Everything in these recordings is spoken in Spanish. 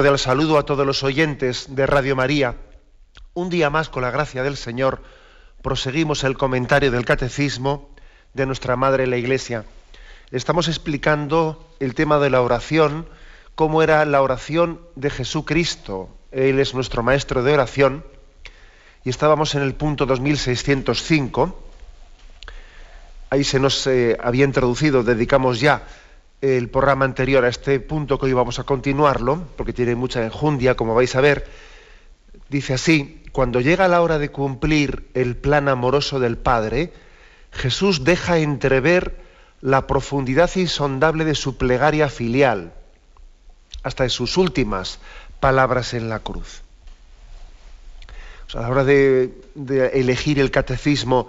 Cordial saludo a todos los oyentes de Radio María. Un día más, con la gracia del Señor, proseguimos el comentario del Catecismo de nuestra Madre la Iglesia. Estamos explicando el tema de la oración, cómo era la oración de Jesucristo. Él es nuestro maestro de oración. Y estábamos en el punto 2605. Ahí se nos eh, había introducido, dedicamos ya el programa anterior a este punto que hoy vamos a continuarlo, porque tiene mucha enjundia, como vais a ver, dice así, cuando llega la hora de cumplir el plan amoroso del Padre, Jesús deja entrever la profundidad insondable de su plegaria filial, hasta de sus últimas palabras en la cruz. a la hora de, de elegir el catecismo,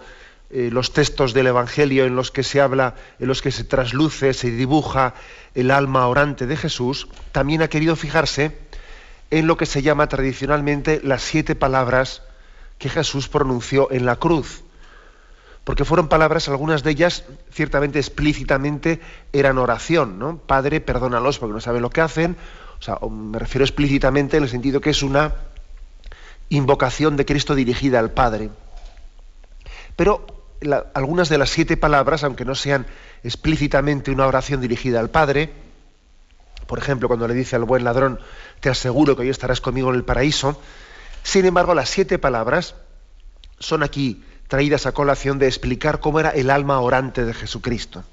eh, los textos del Evangelio en los que se habla, en los que se trasluce, se dibuja el alma orante de Jesús, también ha querido fijarse en lo que se llama tradicionalmente las siete palabras que Jesús pronunció en la cruz. Porque fueron palabras, algunas de ellas ciertamente explícitamente eran oración, ¿no? Padre, perdónalos porque no saben lo que hacen. O sea, me refiero explícitamente en el sentido que es una invocación de Cristo dirigida al Padre. Pero algunas de las siete palabras, aunque no sean explícitamente una oración dirigida al Padre, por ejemplo, cuando le dice al buen ladrón, te aseguro que hoy estarás conmigo en el paraíso, sin embargo, las siete palabras son aquí traídas a colación de explicar cómo era el alma orante de Jesucristo.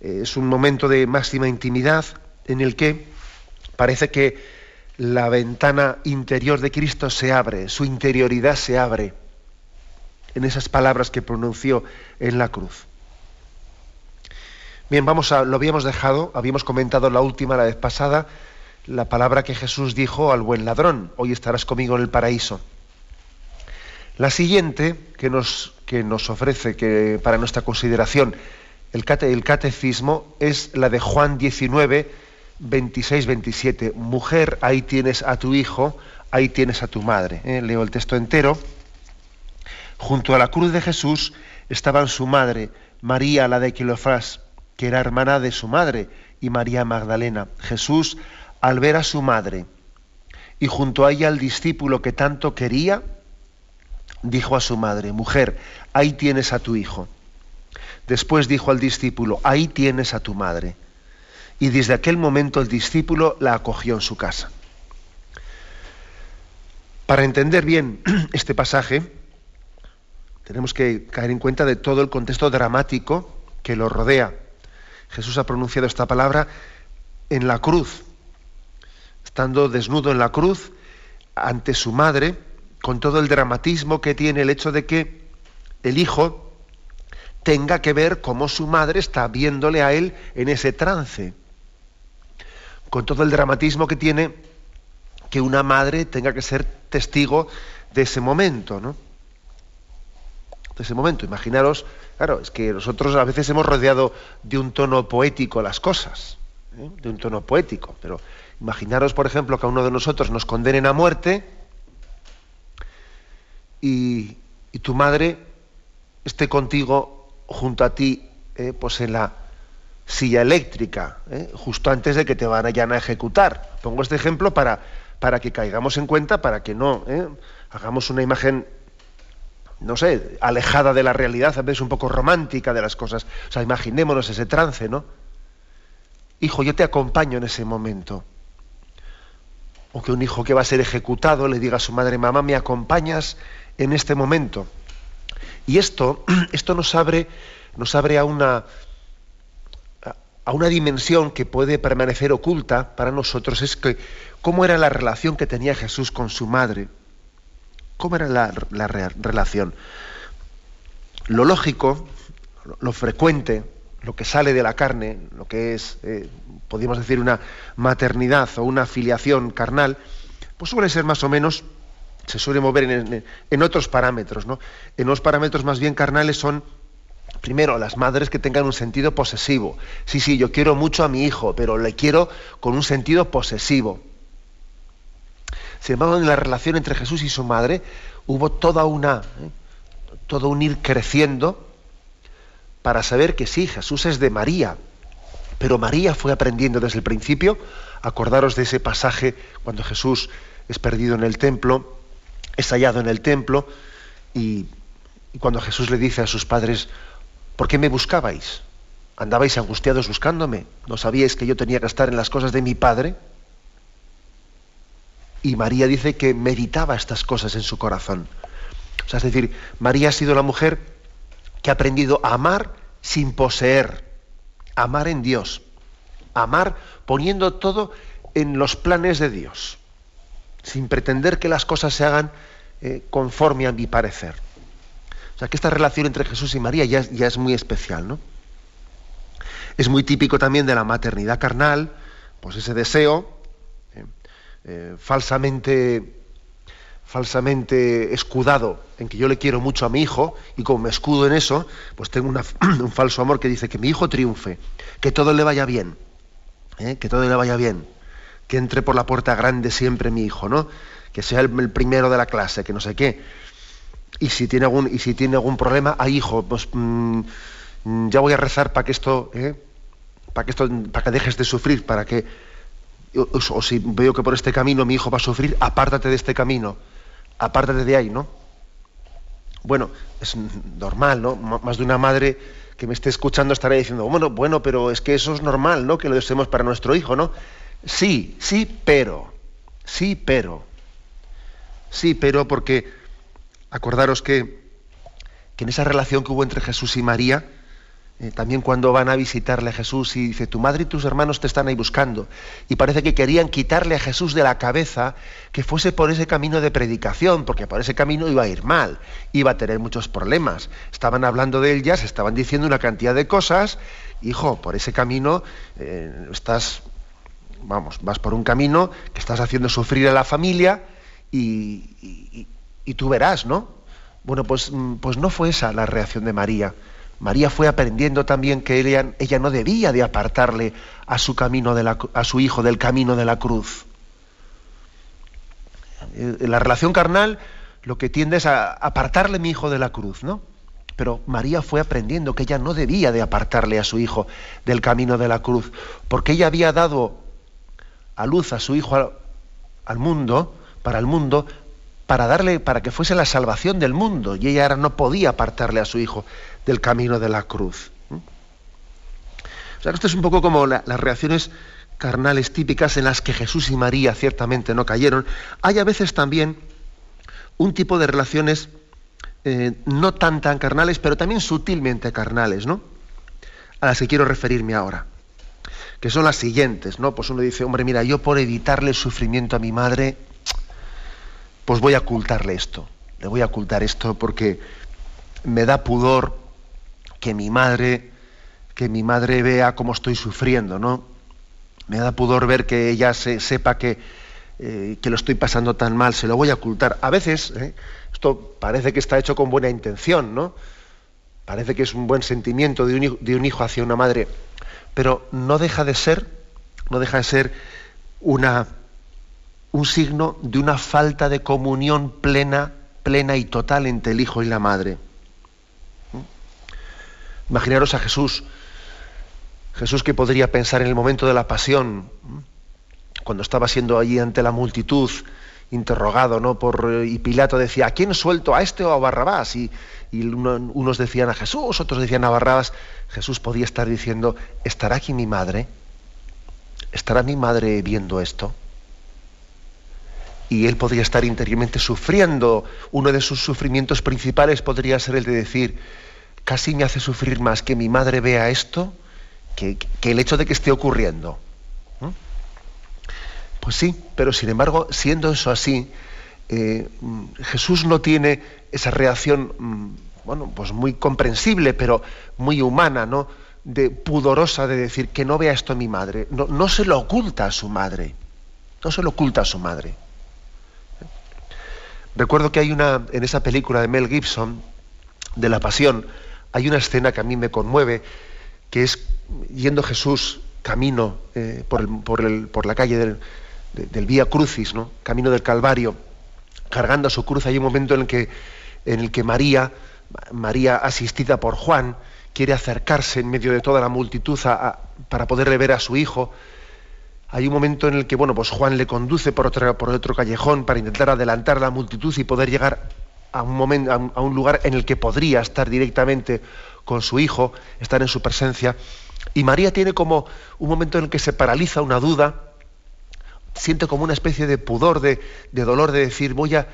Es un momento de máxima intimidad en el que parece que la ventana interior de Cristo se abre, su interioridad se abre en esas palabras que pronunció en la cruz. Bien, vamos a, lo habíamos dejado, habíamos comentado la última, la vez pasada, la palabra que Jesús dijo al buen ladrón, hoy estarás conmigo en el paraíso. La siguiente que nos, que nos ofrece que, para nuestra consideración el, el catecismo es la de Juan 19, 26, 27. Mujer, ahí tienes a tu hijo, ahí tienes a tu madre. ¿eh? Leo el texto entero. Junto a la cruz de Jesús estaban su madre, María la de Quilofrás, que era hermana de su madre, y María Magdalena. Jesús, al ver a su madre y junto a ella al discípulo que tanto quería, dijo a su madre, mujer, ahí tienes a tu hijo. Después dijo al discípulo, ahí tienes a tu madre. Y desde aquel momento el discípulo la acogió en su casa. Para entender bien este pasaje, tenemos que caer en cuenta de todo el contexto dramático que lo rodea. Jesús ha pronunciado esta palabra en la cruz, estando desnudo en la cruz ante su madre, con todo el dramatismo que tiene el hecho de que el hijo tenga que ver cómo su madre está viéndole a él en ese trance, con todo el dramatismo que tiene que una madre tenga que ser testigo de ese momento, ¿no? Ese momento. Imaginaros, claro, es que nosotros a veces hemos rodeado de un tono poético las cosas, ¿eh? de un tono poético, pero imaginaros, por ejemplo, que a uno de nosotros nos condenen a muerte y, tu madre esté contigo junto a ti, ¿eh? pues en la silla eléctrica, ¿eh? justo antes de que te vayan a ejecutar. Pongo este ejemplo para, para que caigamos en cuenta, para que no hagamos una imagen no sé, alejada de la realidad, a veces un poco romántica de las cosas. O sea, imaginémonos ese trance, ¿no? Hijo, yo te acompaño en ese momento. O que un hijo que va a ser ejecutado le diga a su madre, mamá, ¿me acompañas en este momento? Y esto, esto nos abre, nos abre a una, a una dimensión que puede permanecer oculta para nosotros, es que cómo era la relación que tenía Jesús con su madre. ¿Cómo era la, relación? Lo lógico, lo frecuente, lo que sale de la carne, lo que es, eh, podríamos decir, una maternidad o una filiación carnal, pues suele ser más o menos, se suele mover en, otros parámetros, ¿no? En los parámetros más bien carnales son, primero, las madres que tengan un sentido posesivo. Sí, sí, yo quiero mucho a mi hijo, pero le quiero con un sentido posesivo. Sin embargo, en la relación entre Jesús y su madre hubo toda una, ¿eh? todo un ir creciendo, para saber que sí, Jesús es de María. Pero María fue aprendiendo desde el principio. Acordaros de ese pasaje cuando Jesús es perdido en el templo, es hallado en el templo, y, cuando Jesús le dice a sus padres, ¿por qué me buscabais? ¿Andabais angustiados buscándome? ¿No sabíais que yo tenía que estar en las cosas de mi Padre? Y María dice que meditaba estas cosas en su corazón. O sea, es decir, María ha sido la mujer que ha aprendido a amar sin poseer, amar en Dios, amar poniendo todo en los planes de Dios, sin pretender que las cosas se hagan eh, conforme a mi parecer. O sea que esta relación entre Jesús y María ya, ya es muy especial, ¿no? Es muy típico también de la maternidad carnal, pues ese deseo eh, falsamente falsamente escudado en que yo le quiero mucho a mi hijo y como me escudo en eso, pues tengo un falso amor que dice que mi hijo triunfe, que todo le vaya bien, ¿eh? que todo le vaya bien, que entre por la puerta grande siempre mi hijo, ¿no? Que sea el, primero de la clase, que no sé qué. Y si tiene algún, y si tiene algún problema, ay hijo, pues mm, ya voy a rezar para que esto, ¿eh? para que esto, para que dejes de sufrir, para que o si veo que por este camino mi hijo va a sufrir, apártate de este camino apártate de ahí, ¿no? Bueno, es normal, ¿no? más de una madre que me esté escuchando estará diciendo, bueno, bueno, pero es que eso es normal, ¿no? Que lo deseemos para nuestro hijo, ¿no? Sí, sí, pero, sí, pero, sí, pero porque acordaros que, que en esa relación que hubo entre Jesús y María, eh, también cuando van a visitarle a Jesús y dice, tu madre y tus hermanos te están ahí buscando. Y parece que querían quitarle a Jesús de la cabeza que fuese por ese camino de predicación, porque por ese camino iba a ir mal, iba a tener muchos problemas. Estaban hablando de él se estaban diciendo una cantidad de cosas. Hijo, por ese camino eh, estás, vamos, vas por un camino que estás haciendo sufrir a la familia y, y tú verás, ¿no? Bueno, pues, mm, pues no fue esa la reacción de María. María fue aprendiendo también que ella, no debía de apartarle a su, camino de la, a su hijo del camino de la cruz. En eh, la relación carnal lo que tiende es a apartarle a mi hijo de la cruz, ¿no? Pero María fue aprendiendo que ella no debía de apartarle a su hijo del camino de la cruz, porque ella había dado a luz a su hijo al, al mundo, para el mundo, para darle, para que fuese la salvación del mundo, y ella ahora no podía apartarle a su hijo del camino de la cruz. O sea, esto es un poco como las reacciones carnales típicas en las que Jesús y María ciertamente no cayeron. Hay a veces también un tipo de relaciones eh, no tan tan carnales, pero también sutilmente carnales, ¿no? A las que quiero referirme ahora. Que son las siguientes, ¿no? Pues uno dice, hombre, mira, yo por evitarle sufrimiento a mi madre, pues voy a ocultarle esto. Le voy a ocultar esto porque me da pudor que mi madre, que mi madre vea cómo estoy sufriendo, ¿no? Me da pudor ver que ella se, sepa que, eh, que lo estoy pasando tan mal, se lo voy a ocultar. A veces, ¿eh? esto parece que está hecho con buena intención, ¿no? Parece que es un buen sentimiento de un, de un hijo hacia una madre, pero no deja de ser, no deja de ser una, un signo de una falta de comunión plena, plena y total entre el hijo y la madre. Imaginaros a Jesús, Jesús que podría pensar en el momento de la pasión, cuando estaba siendo allí ante la multitud, interrogado, ¿no? Por, y Pilato decía, ¿a quién suelto? ¿A este o a Barrabás? Y, unos decían a Jesús, otros decían a Barrabás. Jesús podía estar diciendo, ¿estará aquí mi madre? ¿Estará mi madre viendo esto? Y él podría estar interiormente sufriendo. Uno de sus sufrimientos principales podría ser el de decir, casi me hace sufrir más que mi madre vea esto que, el hecho de que esté ocurriendo. Pues sí, pero sin embargo, siendo eso así, eh, Jesús no tiene esa reacción, mm, bueno, pues muy comprensible, pero muy humana, ¿no? de pudorosa de decir que no vea esto mi madre. No se lo oculta a su madre. No se lo oculta a su madre. Recuerdo que hay una, en esa película de Mel Gibson, de la Pasión, hay una escena que a mí me conmueve, que es yendo Jesús camino eh, por, por, la calle del, Vía Crucis, ¿no? camino del Calvario, cargando su cruz. Hay un momento en el que, en el que María, María asistida por Juan, quiere acercarse en medio de toda la multitud para poderle ver a su hijo. Hay un momento en el que bueno, pues Juan le conduce por otro, por otro callejón para intentar adelantar la multitud y poder llegar a un, momento, a un lugar en el que podría estar directamente con su hijo, estar en su presencia. Y María tiene como un momento en el que se paraliza una duda, siente como una especie de pudor, de, dolor, de decir, voy a,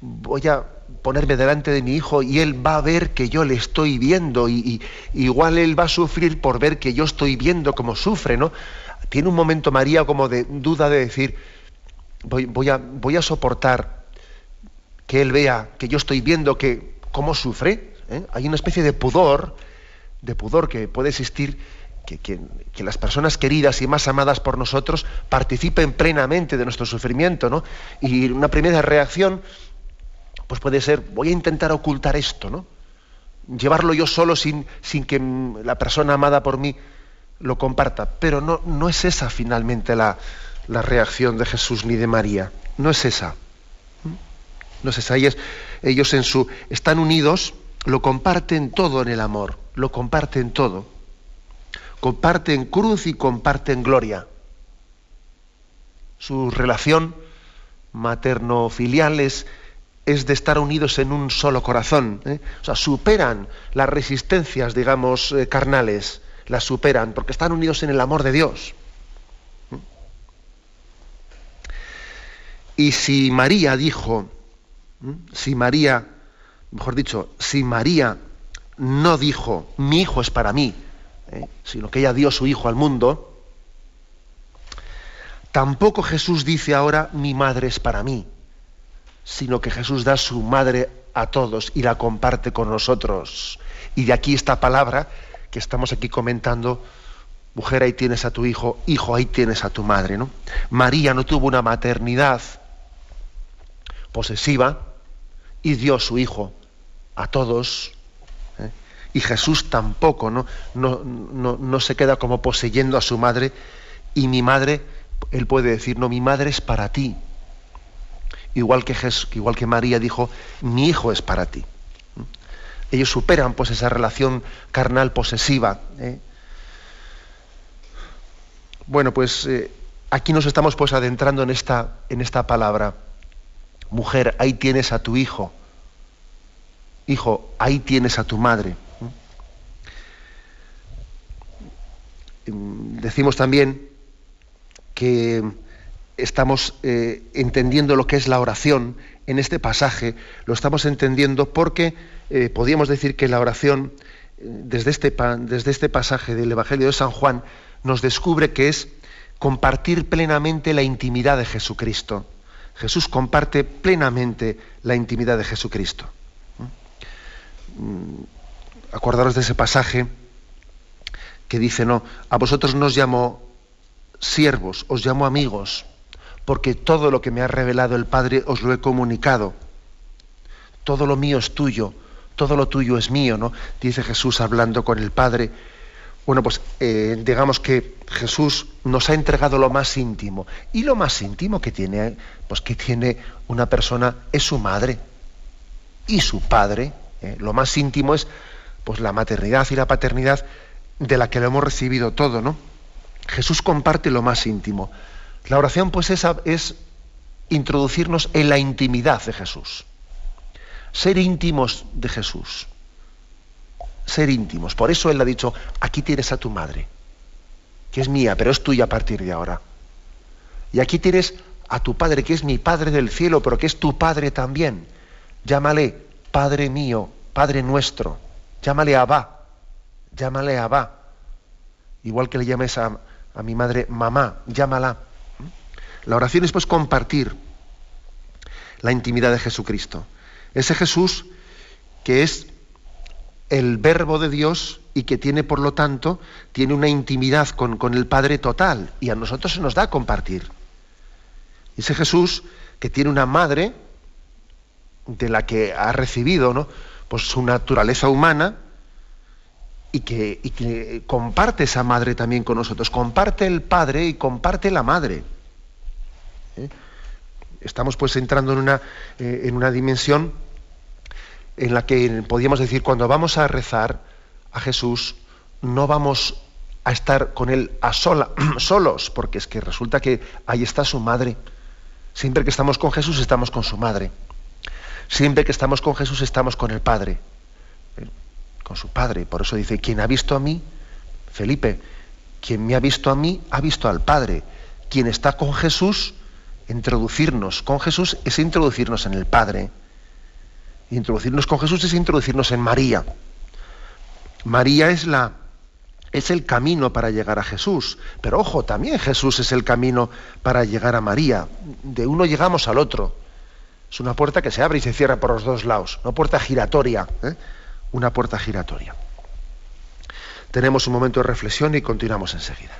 voy a ponerme delante de mi hijo y él va a ver que yo le estoy viendo y, igual él va a sufrir por ver que yo estoy viendo cómo sufre, ¿no? Tiene un momento María como de duda de decir, voy, voy, a, voy a soportar que él vea que yo estoy viendo que cómo sufre. ¿eh? Hay una especie de pudor, de pudor que puede existir que, las personas queridas y más amadas por nosotros participen plenamente de nuestro sufrimiento, ¿no? Y una primera reacción, pues puede ser, voy a intentar ocultar esto, ¿no? Llevarlo yo solo sin, sin que la persona amada por mí lo comparta. Pero no, no es esa finalmente la, la reacción de Jesús ni de María. No es esa. No es esa. Ellos, en su, están unidos, lo comparten todo en el amor, lo comparten todo comparten cruz y comparten gloria. Su relación materno-filial es, de estar unidos en un solo corazón. ¿eh? O sea, superan las resistencias, digamos, eh, carnales, las superan, porque están unidos en el amor de Dios. Y si María dijo, si María, mejor dicho, si María no dijo, mi hijo es para mí, ¿eh? sino que ella dio su Hijo al mundo, tampoco Jesús dice ahora mi madre es para mí, sino que Jesús da su madre a todos y la comparte con nosotros. Y de aquí esta palabra que estamos aquí comentando, mujer, ahí tienes a tu hijo, hijo, ahí tienes a tu madre. ¿no? María no tuvo una maternidad posesiva y dio su hijo a todos y Jesús tampoco ¿no? No, no, se queda como poseyendo a su madre y mi madre, él puede decir, no, mi madre es para ti. Igual que, igual que María dijo, mi hijo es para ti. Ellos superan pues esa relación carnal posesiva. ¿eh? Bueno, pues eh, aquí nos estamos pues adentrando en esta, en esta palabra. Mujer, ahí tienes a tu hijo. Hijo, ahí tienes a tu madre. decimos también que estamos eh, entendiendo lo que es la oración en este pasaje, lo estamos entendiendo porque eh, podríamos decir que la oración, eh, desde, este, desde este pasaje del Evangelio de San Juan, nos descubre que es compartir plenamente la intimidad de Jesucristo. Jesús comparte plenamente la intimidad de Jesucristo. ¿Mm? Acordaros de ese pasaje que dice, no, a vosotros no os llamo siervos, os llamo amigos, porque todo lo que me ha revelado el Padre os lo he comunicado. Todo lo mío es tuyo, todo lo tuyo es mío, ¿no? Dice Jesús hablando con el Padre. Bueno, pues eh, digamos que Jesús nos ha entregado lo más íntimo. Y lo más íntimo que tiene, pues que tiene una persona es su madre y su padre. ¿eh? Lo más íntimo es pues la maternidad y la paternidad de la que lo hemos recibido todo, ¿no? Jesús comparte lo más íntimo. La oración, pues, esa es introducirnos en la intimidad de Jesús. Ser íntimos de Jesús. Ser íntimos. Por eso Él ha dicho, aquí tienes a tu madre, que es mía, pero es tuya a partir de ahora. Y aquí tienes a tu Padre, que es mi Padre del cielo, pero que es tu Padre también. Llámale Padre mío, Padre nuestro. Llámale Abba, llámale Abba. Igual que le llames a, a mi madre mamá, llámala. La oración es pues compartir la intimidad de Jesucristo. Ese Jesús que es el verbo de Dios y que tiene, por lo tanto, tiene una intimidad con, con el Padre total y a nosotros se nos da a compartir. Ese Jesús que tiene una madre de la que ha recibido ¿no? pues su naturaleza humana y que, y que, comparte esa madre también con nosotros, comparte el padre y comparte la madre. ¿Eh? Estamos pues entrando en una, eh, en una dimensión en la que podríamos decir, cuando vamos a rezar a Jesús, no vamos a estar con Él a sola, solos, porque es que resulta que ahí está su madre. Siempre que estamos con Jesús estamos con su madre. Siempre que estamos con Jesús estamos con el Padre, ¿eh? con su Padre. Por eso dice, quien ha visto a mí, Felipe, quien me ha visto a mí, ha visto al Padre. Quien está con Jesús, introducirnos con Jesús es introducirnos en el Padre. Introducirnos con Jesús es introducirnos en María. María es la es el camino para llegar a Jesús. Pero ojo, también Jesús es el camino para llegar a María. De uno llegamos al otro. Es una puerta que se abre y se cierra por los dos lados. Una puerta giratoria. ¿eh? Una puerta giratoria. Tenemos un momento de reflexión y continuamos enseguida.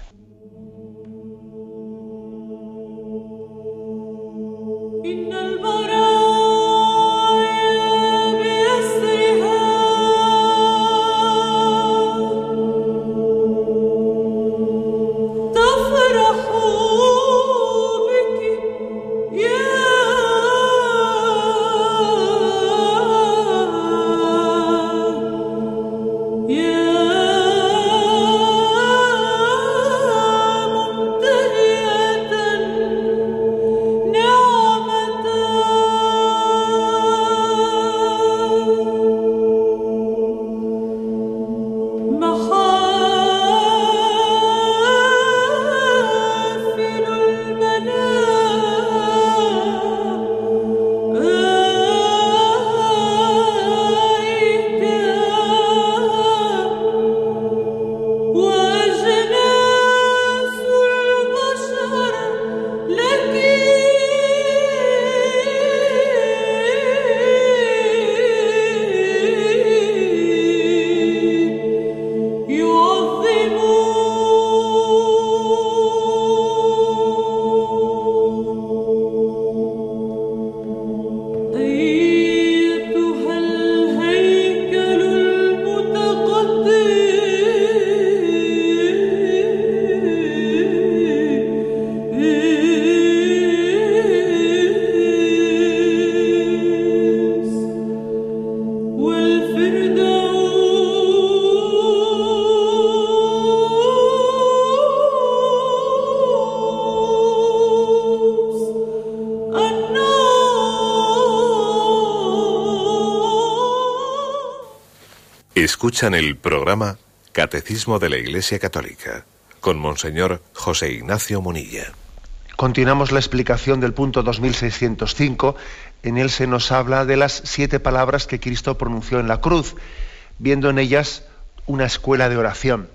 Escuchan el programa Catecismo de la Iglesia Católica con Monseñor José Ignacio Munilla. Continuamos la explicación del punto 2605. En él se nos habla de las siete palabras que Cristo pronunció en la cruz, viendo en ellas una escuela de oración.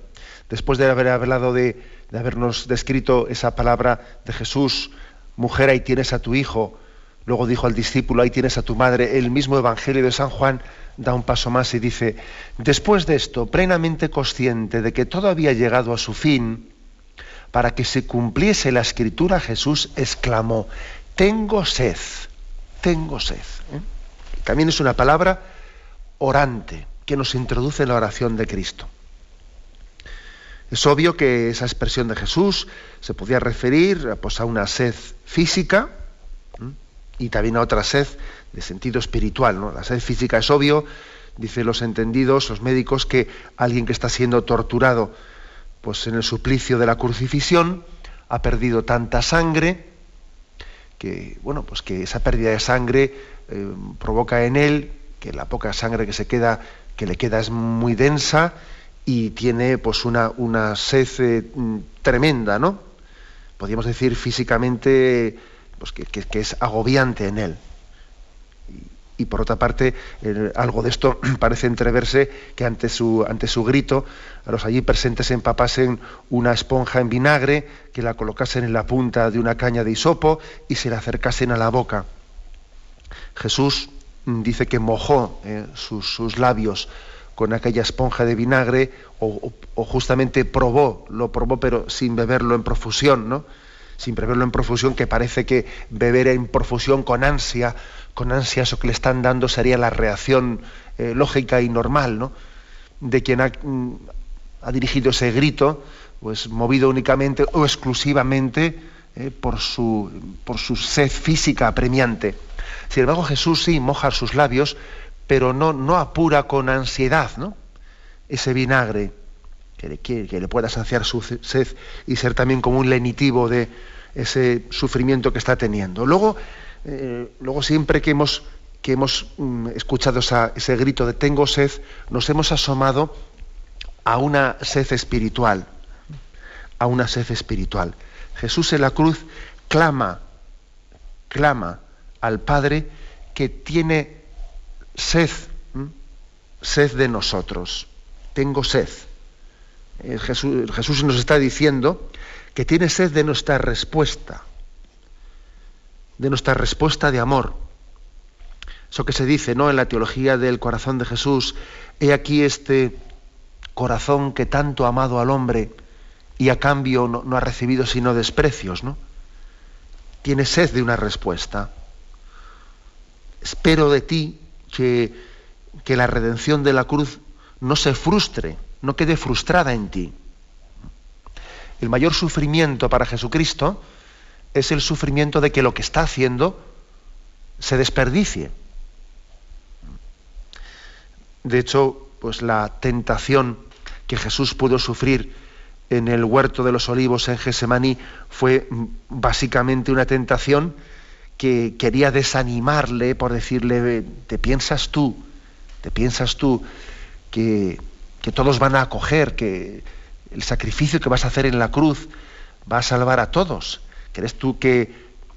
Después de haber hablado de, de habernos descrito esa palabra de Jesús, mujer, ahí tienes a tu hijo, luego dijo al discípulo, ahí tienes a tu madre, el mismo Evangelio de San Juan da un paso más y dice, después de esto, plenamente consciente de que todo había llegado a su fin, para que se cumpliese la escritura, Jesús exclamó, tengo sed, tengo sed. ¿eh? También es una palabra orante que nos introduce en la oración de Cristo. Es obvio que esa expresión de Jesús se podía referir pues, a una sed física y también a otra sed de sentido espiritual. ¿no? La sed física es obvio, dicen los entendidos, los médicos, que alguien que está siendo torturado pues en el suplicio de la crucifixión ha perdido tanta sangre que bueno pues que esa pérdida de sangre eh, provoca en él que la poca sangre que se queda que le queda es muy densa y tiene pues una, una sed eh, tremenda no podríamos decir físicamente pues que, que es agobiante en él y por otra parte, algo de esto parece entreverse que ante su, ante su grito, a los allí presentes empapasen una esponja en vinagre, que la colocasen en la punta de una caña de hisopo y se la acercasen a la boca. Jesús dice que mojó eh, sus, labios con aquella esponja de vinagre o, justamente probó, lo probó pero sin beberlo en profusión, ¿no? Sin beberlo en profusión, que parece que beber en profusión con ansia, con ansia eso que le están dando sería la reacción eh, lógica y normal, ¿no? De quien ha, mm, ha, dirigido ese grito, pues movido únicamente o exclusivamente eh, por, su, por su sed física apremiante. Sin embargo, Jesús sí moja sus labios, pero no, no apura con ansiedad ¿no? ese vinagre que le, que le pueda saciar su sed y ser también como un lenitivo de ese sufrimiento que está teniendo. Luego, eh, luego siempre que hemos, que hemos mm, escuchado ese grito de tengo sed, nos hemos asomado a una sed espiritual, a una sed espiritual. Jesús en la cruz clama, clama al Padre que tiene sed, sed de nosotros. Tengo sed. Eh, Jesús, nos está diciendo que tiene sed de nuestra respuesta, de nuestra respuesta de amor. Eso que se dice ¿no? en la teología del corazón de Jesús, he aquí este corazón que tanto ha amado al hombre y a cambio no, no ha recibido sino desprecios, ¿no? Tiene sed de una respuesta espero de ti que, que la redención de la cruz no se frustre, no quede frustrada en ti. El mayor sufrimiento para Jesucristo es el sufrimiento de que lo que está haciendo se desperdicie. De hecho, pues la tentación que Jesús pudo sufrir en el huerto de los olivos en Gesemaní fue básicamente una tentación que quería desanimarle por decirle, ¿te piensas tú? ¿Te piensas tú que, todos van a acoger, que el sacrificio que vas a hacer en la cruz va a salvar a todos? ¿Crees tú que,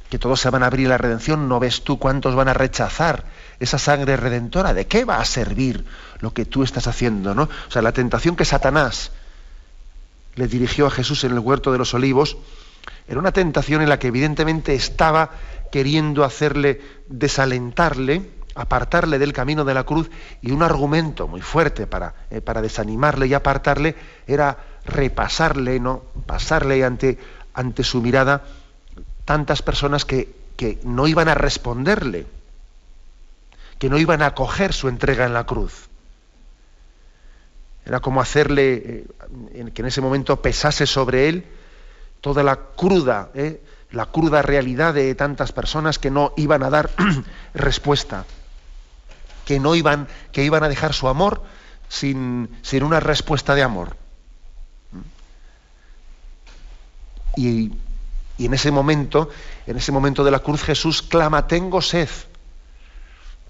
que todos se van a abrir la redención? ¿No ves tú cuántos van a rechazar esa sangre redentora? ¿De qué va a servir lo que tú estás haciendo? ¿no? O sea, la tentación que Satanás le dirigió a Jesús en el huerto de los olivos era una tentación en la que evidentemente estaba queriendo hacerle desalentarle, apartarle del camino de la cruz, y un argumento muy fuerte para, eh, para desanimarle y apartarle era repasarle, ¿no? pasarle ante, ante su mirada tantas personas que, que no iban a responderle, que no iban a acoger su entrega en la cruz. Era como hacerle eh, que en ese momento pesase sobre él toda la cruda, ¿eh? la cruda realidad de tantas personas que no iban a dar respuesta, que no iban, que iban a dejar su amor sin, sin una respuesta de amor. Y, y, en ese momento, en ese momento de la cruz, Jesús clama, tengo sed.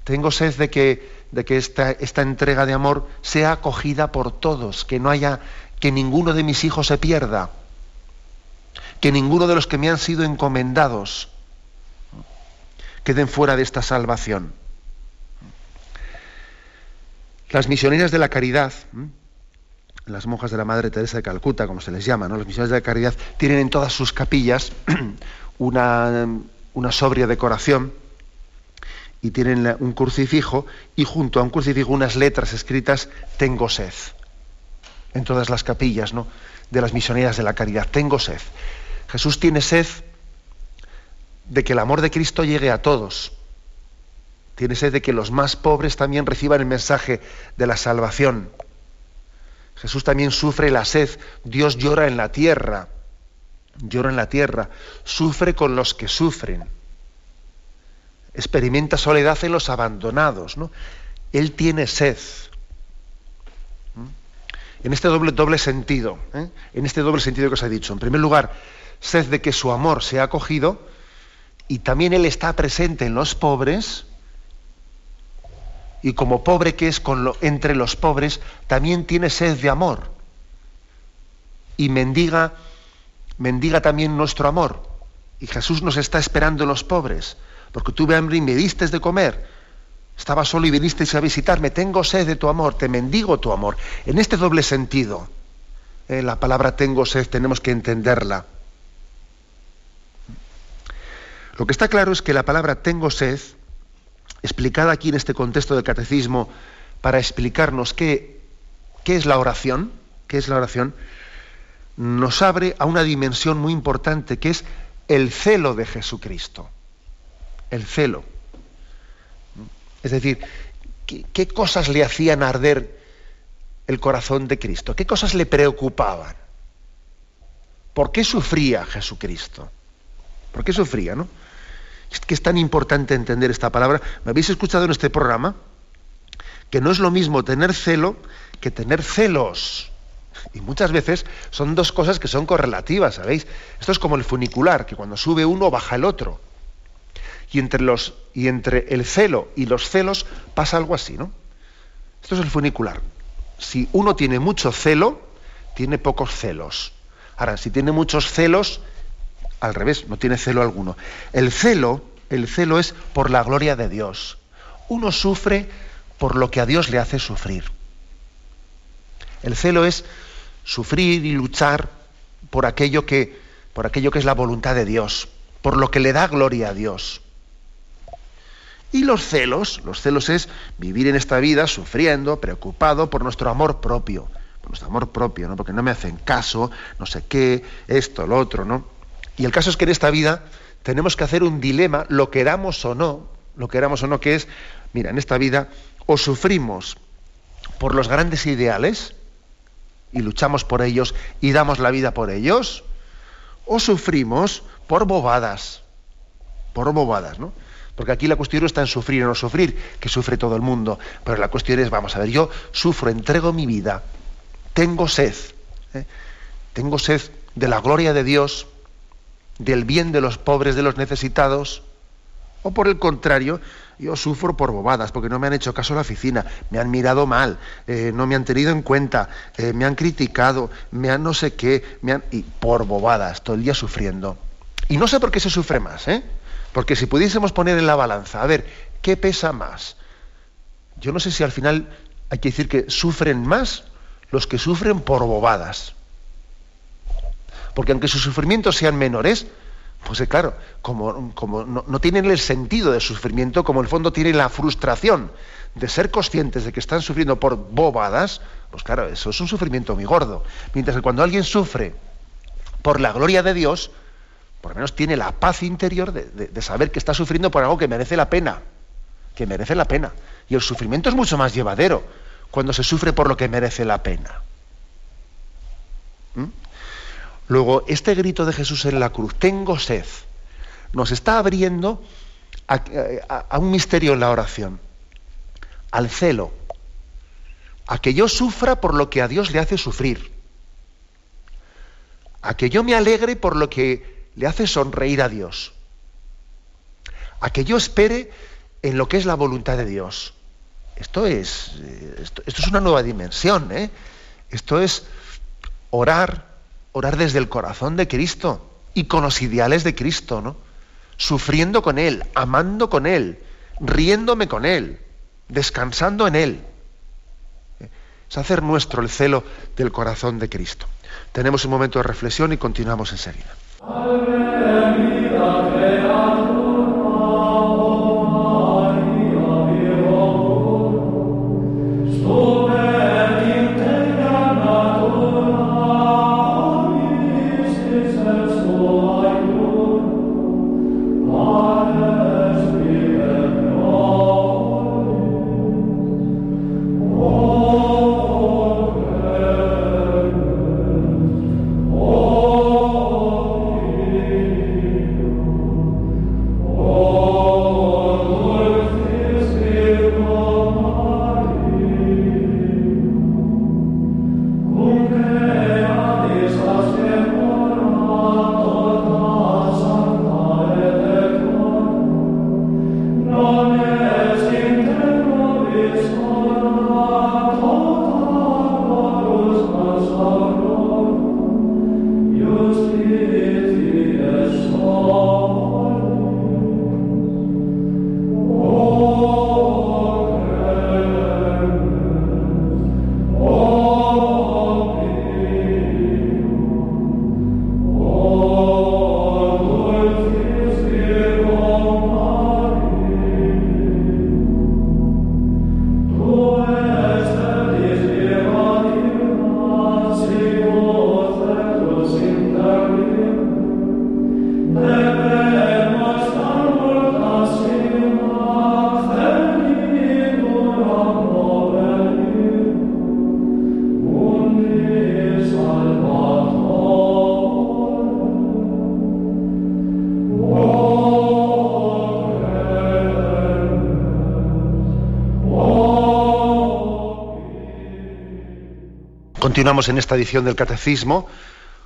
Tengo sed de que, de que esta, esta entrega de amor sea acogida por todos, que no haya, que ninguno de mis hijos se pierda que ninguno de los que me han sido encomendados queden fuera de esta salvación. Las misioneras de la caridad, las monjas de la Madre Teresa de Calcuta, como se les llama, ¿no? las misioneras de la caridad, tienen en todas sus capillas una, una sobria decoración y tienen un crucifijo y junto a un crucifijo unas letras escritas tengo sed en todas las capillas ¿no? de las misioneras de la caridad tengo sed Jesús tiene sed de que el amor de Cristo llegue a todos. Tiene sed de que los más pobres también reciban el mensaje de la salvación. Jesús también sufre la sed. Dios llora en la tierra. Llora en la tierra. Sufre con los que sufren. Experimenta soledad en los abandonados. ¿no? Él tiene sed. ¿Mm? En este doble, doble sentido, ¿eh? en este doble sentido que os he dicho. En primer lugar, sed de que su amor sea acogido y también Él está presente en los pobres y como pobre que es con lo, entre los pobres, también tiene sed de amor y mendiga, mendiga también nuestro amor. Y Jesús nos está esperando los pobres, porque tuve hambre y me diste de comer. Estaba solo y vinisteis a visitarme. Tengo sed de tu amor, te mendigo tu amor. En este doble sentido, eh, la palabra tengo sed tenemos que entenderla. Lo que está claro es que la palabra tengo sed, explicada aquí en este contexto del catecismo, para explicarnos que ¿Qué es la oración? ¿Qué es la oración? Nos abre a una dimensión muy importante que es el celo de Jesucristo. El celo. Es decir, ¿qué, cosas le hacían arder el corazón de Cristo? ¿Qué cosas le preocupaban? ¿Por qué sufría Jesucristo? ¿Por qué sufría, no? Es que es tan importante entender esta palabra. ¿Me habéis escuchado en este programa? Que no es lo mismo tener celo que tener celos. Y muchas veces son dos cosas que son correlativas, ¿sabéis? Esto es como el funicular, que cuando sube uno baja el otro. Y entre, los, y entre el celo y los celos pasa algo así, ¿no? Esto es el funicular. Si uno tiene mucho celo, tiene pocos celos. Ahora, si tiene muchos celos, al revés, no tiene celo alguno. El celo, el celo es por la gloria de Dios. Uno sufre por lo que a Dios le hace sufrir. El celo es sufrir y luchar por aquello que, por aquello que es la voluntad de Dios, por lo que le da gloria a Dios. Y los celos, los celos es vivir en esta vida sufriendo, preocupado por nuestro amor propio, por nuestro amor propio, ¿no? Porque no me hacen caso, no sé qué, esto, lo otro, ¿no? Y el caso es que en esta vida tenemos que hacer un dilema, lo queramos o no, lo queramos o no, que es, mira, en esta vida o sufrimos por los grandes ideales, y luchamos por ellos y damos la vida por ellos, o sufrimos por bobadas, por bobadas, ¿no? Porque aquí la cuestión no está en sufrir o no sufrir, que sufre todo el mundo, pero la cuestión es, vamos a ver, yo sufro, entrego mi vida, tengo sed, ¿eh? tengo sed de la gloria de Dios, del bien de los pobres, de los necesitados, o por el contrario, yo sufro por bobadas, porque no me han hecho caso la oficina, me han mirado mal, eh, no me han tenido en cuenta, eh, me han criticado, me han no sé qué, me han... y por bobadas, todo el día sufriendo. Y no sé por qué se sufre más, ¿eh? Porque si pudiésemos poner en la balanza, a ver, ¿qué pesa más? Yo no sé si al final hay que decir que sufren más los que sufren por bobadas. Porque aunque sus sufrimientos sean menores, pues claro, como, no, tienen el sentido de sufrimiento, como en el fondo tienen la frustración de ser conscientes de que están sufriendo por bobadas, pues claro, eso es un sufrimiento muy gordo. Mientras que cuando alguien sufre por la gloria de Dios, por lo menos tiene la paz interior de, de saber que está sufriendo por algo que merece la pena, que merece la pena. Y el sufrimiento es mucho más llevadero cuando se sufre por lo que merece la pena. ¿Mm? Luego, este grito de Jesús en la cruz, tengo sed, nos está abriendo a, un misterio en la oración, al celo, a que yo sufra por lo que a Dios le hace sufrir, a que yo me alegre por lo que le hace sonreír a Dios, a que yo espere en lo que es la voluntad de Dios. Esto es, eh, esto, esto es una nueva dimensión, ¿eh? Esto es orar orar desde el corazón de Cristo y con los ideales de Cristo, ¿no? Sufriendo con Él, amando con Él, riéndome con Él, descansando en Él. Es hacer nuestro el celo del corazón de Cristo. Tenemos un momento de reflexión y continuamos enseguida. Continuamos en esta edición del Catecismo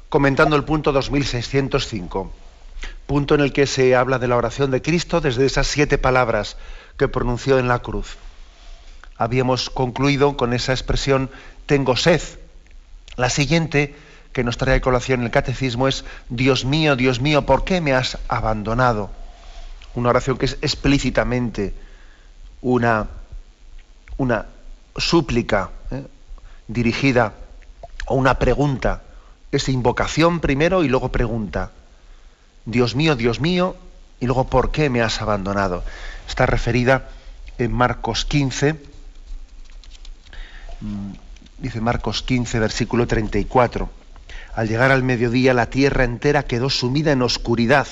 comentando el punto 2605, punto en el que se habla de la oración de Cristo desde esas siete palabras que pronunció en la cruz. Habíamos concluido con esa expresión tengo sed. La siguiente que nos trae a colación el catecismo es Dios mío, Dios mío, ¿por qué me has abandonado? Una oración que es explícitamente una, una súplica ¿eh? dirigida o una pregunta. Es invocación primero y luego pregunta. Dios mío, Dios mío, y luego ¿por qué me has abandonado? Está referida en Marcos 15, mm, dice Marcos 15, versículo 34. Al llegar al mediodía la tierra entera quedó sumida en oscuridad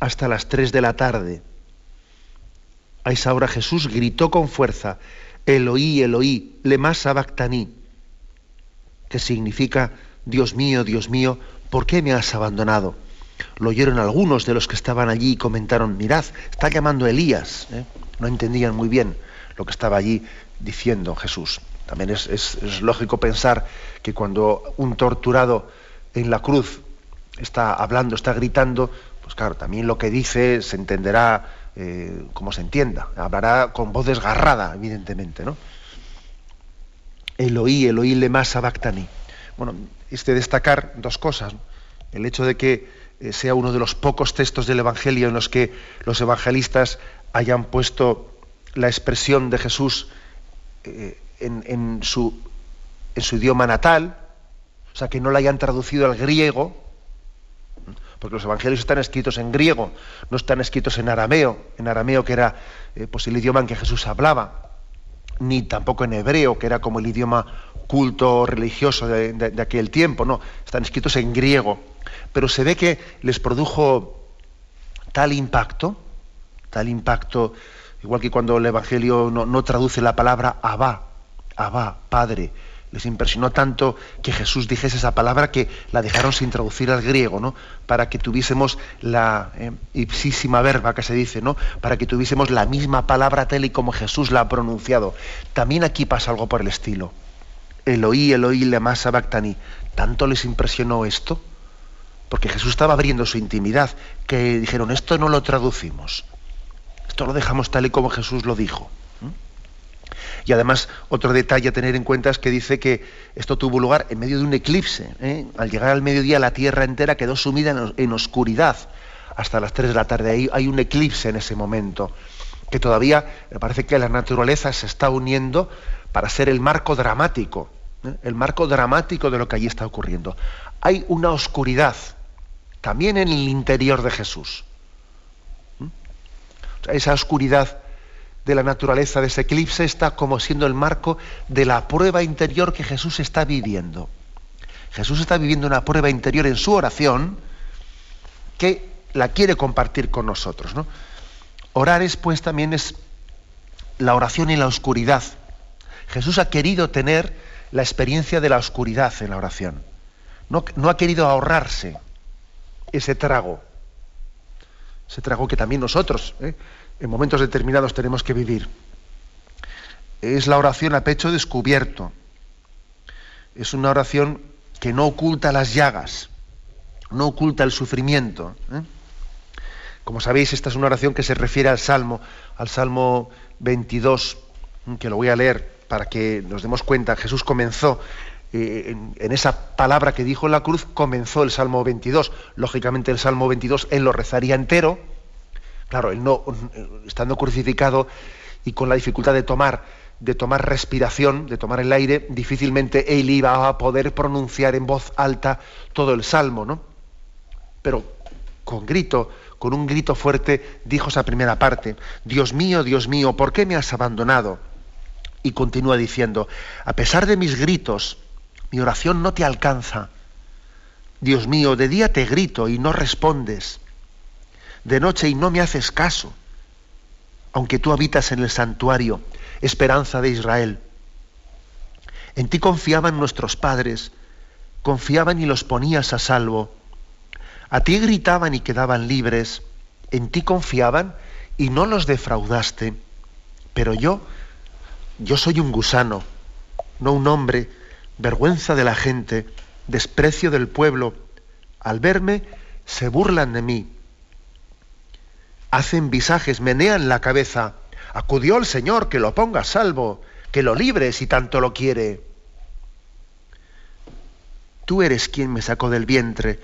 hasta las 3 de la tarde. A esa hora Jesús gritó con fuerza, Eloí, Eloí, lema sabactaní, que significa, Dios mío, Dios mío, ¿por qué me has abandonado? Lo oyeron algunos de los que estaban allí y comentaron, mirad, está llamando Elías. ¿eh? No entendían muy bien lo que estaba allí diciendo Jesús. También es, lógico pensar que cuando un torturado en la cruz está hablando, está gritando, pues claro, también lo que dice se entenderá eh, como se entienda. Hablará con voz desgarrada, evidentemente, ¿no? Eloí, Eloí lema sabactani. Bueno, es de destacar dos cosas. El hecho de que eh, sea uno de los pocos textos del Evangelio en los que los evangelistas hayan puesto la expresión de Jesús eh, en, su, en su idioma natal, o sea, que no la hayan traducido al griego, porque los evangelios están escritos en griego, no están escritos en arameo, en arameo que era eh, pues el idioma en que Jesús hablaba, ni tampoco en hebreo, que era como el idioma culto religioso de, aquel tiempo, no, están escritos en griego. Pero se ve que les produjo tal impacto, tal impacto, igual que cuando el Evangelio no, no traduce la palabra Abba, Abba, Padre. Les impresionó tanto que Jesús dijese esa palabra que la dejaron sin traducir al griego, ¿no? Para que tuviésemos la eh, ipsísima verba que se dice, ¿no? Para que tuviésemos la misma palabra tal y como Jesús la ha pronunciado. También aquí pasa algo por el estilo. Eloí, Eloí, lema sabactani. ¿Tanto les impresionó esto? Porque Jesús estaba abriendo su intimidad, que dijeron, esto no lo traducimos. Esto lo dejamos tal y como Jesús lo dijo. Y además, otro detalle a tener en cuenta es que dice que esto tuvo lugar en medio de un eclipse. ¿eh? Al llegar al mediodía, la tierra entera quedó sumida en, oscuridad hasta las 3 de la tarde. Hay un eclipse en ese momento, que todavía me parece que la naturaleza se está uniendo para ser el marco dramático, ¿eh? el marco dramático de lo que allí está ocurriendo. Hay una oscuridad también en el interior de Jesús. ¿eh? esa oscuridad de la naturaleza de ese eclipse está como siendo el marco de la prueba interior que Jesús está viviendo. Jesús está viviendo una prueba interior en su oración que la quiere compartir con nosotros. ¿no? Orar es pues también es la oración en la oscuridad. Jesús ha querido tener la experiencia de la oscuridad en la oración. No, no ha querido ahorrarse ese trago. Ese trago que también nosotros, ¿eh? En momentos determinados tenemos que vivir. Es la oración a pecho descubierto. Es una oración que no oculta las llagas, no oculta el sufrimiento. ¿eh? Como sabéis, esta es una oración que se refiere al Salmo, al Salmo 22, que lo voy a leer para que nos demos cuenta. Jesús comenzó eh, en, en, esa palabra que dijo en la cruz, comenzó el Salmo 22. Lógicamente el Salmo 22 él lo rezaría entero, Claro, él no, estando crucificado y con la dificultad de tomar, de tomar respiración, de tomar el aire, difícilmente él iba a poder pronunciar en voz alta todo el salmo, ¿no? Pero con grito, con un grito fuerte, dijo esa primera parte, Dios mío, Dios mío, ¿por qué me has abandonado? Y continúa diciendo, a pesar de mis gritos, mi oración no te alcanza. Dios mío, de día te grito y no respondes de noche y no me haces caso, aunque tú habitas en el santuario, esperanza de Israel. En ti confiaban nuestros padres, confiaban y los ponías a salvo. A ti gritaban y quedaban libres, en ti confiaban y no los defraudaste. Pero yo, yo soy un gusano, no un hombre, vergüenza de la gente, desprecio del pueblo. Al verme, se burlan de mí. Hacen visajes, menean la cabeza. Acudió el Señor, que lo ponga a salvo, que lo libre si tanto lo quiere. Tú eres quien me sacó del vientre,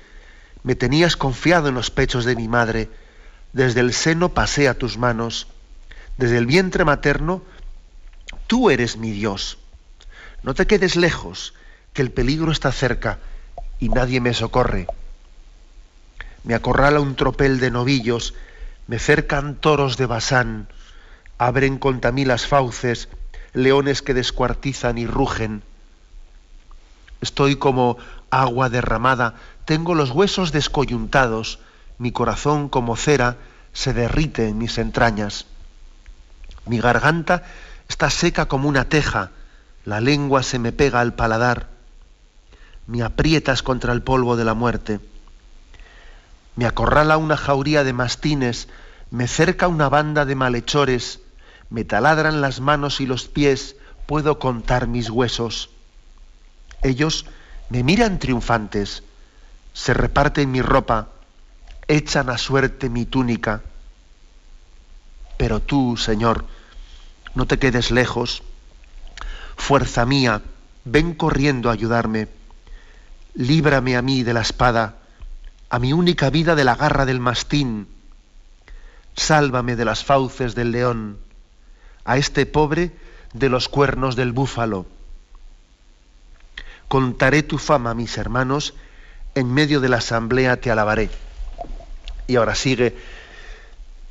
me tenías confiado en los pechos de mi madre, desde el seno pasé a tus manos, desde el vientre materno, tú eres mi Dios. No te quedes lejos, que el peligro está cerca y nadie me socorre. Me acorrala un tropel de novillos, me cercan toros de Basán, abren contra mí las fauces, leones que descuartizan y rugen. Estoy como agua derramada, tengo los huesos descoyuntados, mi corazón como cera se derrite en mis entrañas. Mi garganta está seca como una teja, la lengua se me pega al paladar. Me aprietas contra el polvo de la muerte. Me acorrala una jauría de mastines, me cerca una banda de malhechores, me taladran las manos y los pies, puedo contar mis huesos. Ellos me miran triunfantes, se reparten mi ropa, echan a suerte mi túnica. Pero tú, Señor, no te quedes lejos. Fuerza mía, ven corriendo a ayudarme. Líbrame a mí de la espada, a mi única vida de la garra del mastín. Sálvame de las fauces del león, a este pobre de los cuernos del búfalo Contaré tu fama, mis hermanos, en medio de la asamblea te alabaré. Y ahora sigue,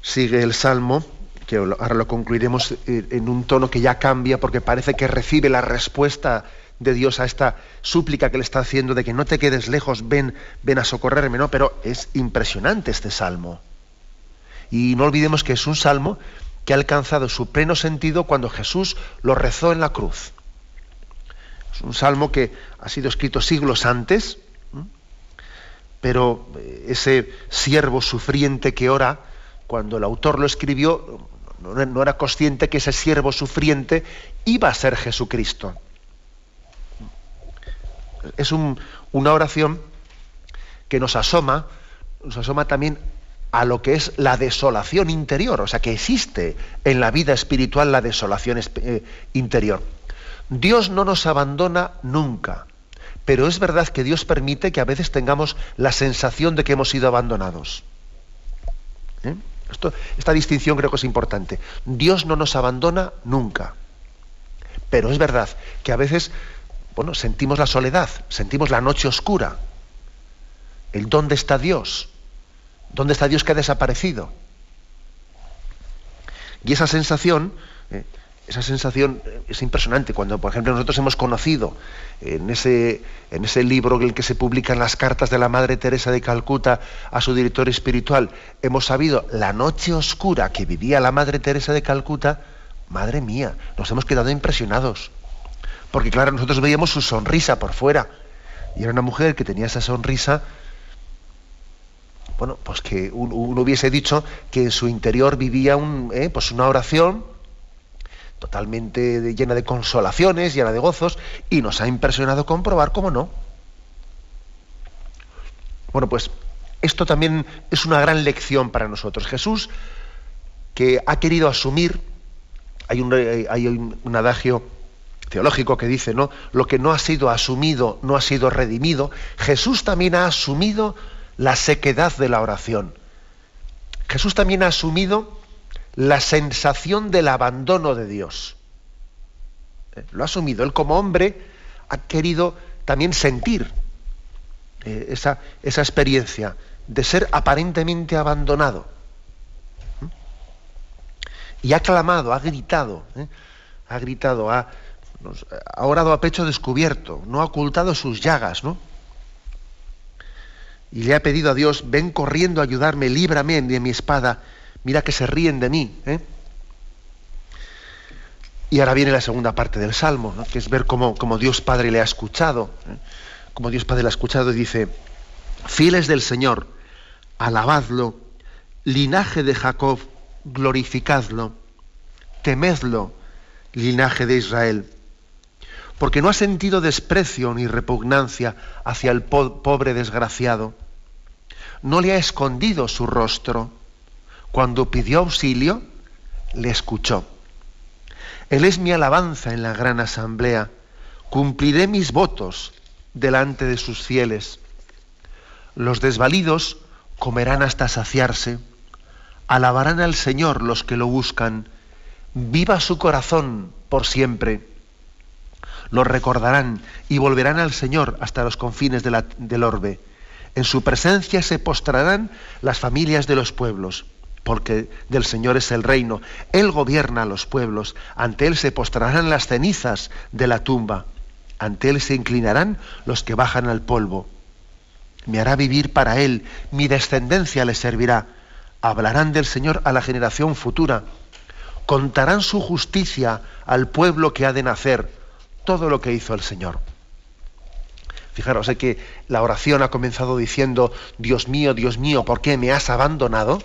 sigue el salmo, que ahora lo concluiremos eh, en un tono que ya cambia porque parece que recibe la respuesta de Dios a esta súplica que le está haciendo de que no te quedes lejos, ven, ven a socorrerme, ¿no? Pero es impresionante este salmo. Y no olvidemos que es un salmo que ha alcanzado su pleno sentido cuando Jesús lo rezó en la cruz. Es un salmo que ha sido escrito siglos antes, pero eh, ese siervo sufriente que ora, cuando el autor lo escribió, no, era consciente que ese siervo sufriente iba a ser Jesucristo. Es una oración que nos asoma, nos asoma también a lo que es la desolación interior, o sea, que existe en la vida espiritual la desolación eh, interior. Dios no nos abandona nunca, pero es verdad que Dios permite que a veces tengamos la sensación de que hemos sido abandonados. ¿Eh? esta distinción creo que es importante. Dios no nos abandona nunca, pero es verdad que a veces bueno, sentimos la soledad, sentimos la noche oscura. El dónde está Dios, dónde está Dios que ha desaparecido. Y esa sensación eh, esa sensación es impresionante. Cuando, por ejemplo, nosotros hemos conocido en ese, en ese libro en el que se publican las cartas de la Madre Teresa de Calcuta a su director espiritual, hemos sabido la noche oscura que vivía la Madre Teresa de Calcuta, madre mía, nos hemos quedado impresionados. Porque claro, nosotros veíamos su sonrisa por fuera. Y era una mujer que tenía esa sonrisa, bueno, pues que uno hubiese dicho que en su interior vivía un, eh, pues una oración totalmente llena de consolaciones, llena de gozos, y nos ha impresionado comprobar cómo no. Bueno, pues esto también es una gran lección para nosotros. Jesús, que ha querido asumir, hay un, hay un adagio teológico que dice, ¿no? Lo que no ha sido asumido no ha sido redimido. Jesús también ha asumido la sequedad de la oración. Jesús también ha asumido la sensación del abandono de Dios. Eh, lo ha asumido. Él como hombre ha querido también sentir eh, esa, esa, experiencia de ser aparentemente abandonado. ¿Mm? Y ha clamado, ha gritado, ¿eh? ha gritado, ha, ha, orado a pecho descubierto, no ha ocultado sus llagas, ¿no? Y le ha pedido a Dios, ven corriendo a ayudarme, líbrame de mi espada mira que se ríen de mí. ¿eh? Y ahora viene la segunda parte del Salmo, que es ver cómo, Dios Padre le ha escuchado, ¿eh? como Dios Padre le ha escuchado y dice, fieles del Señor, alabadlo, linaje de Jacob, glorificadlo, temedlo, linaje de Israel. Porque no ha sentido desprecio ni repugnancia hacia el pobre desgraciado. No le ha escondido su rostro. Cuando pidió auxilio, le escuchó. Él es mi alabanza en la gran asamblea. Cumpliré mis votos delante de sus fieles. Los desvalidos comerán hasta saciarse. Alabarán al Señor los que lo buscan. Viva su corazón por siempre. Los recordarán y volverán al Señor hasta los confines del orbe. En su presencia se postrarán las familias de los pueblos porque del Señor es el reino. Él gobierna a los pueblos, ante Él se postrarán las cenizas de la tumba, ante Él se inclinarán los que bajan al polvo. Me hará vivir para Él, mi descendencia le servirá. Hablarán del Señor a la generación futura, contarán su justicia al pueblo que ha de nacer, todo lo que hizo el Señor. Fijaros, sé que la oración ha comenzado diciendo, Dios mío, Dios mío, ¿por qué me has abandonado?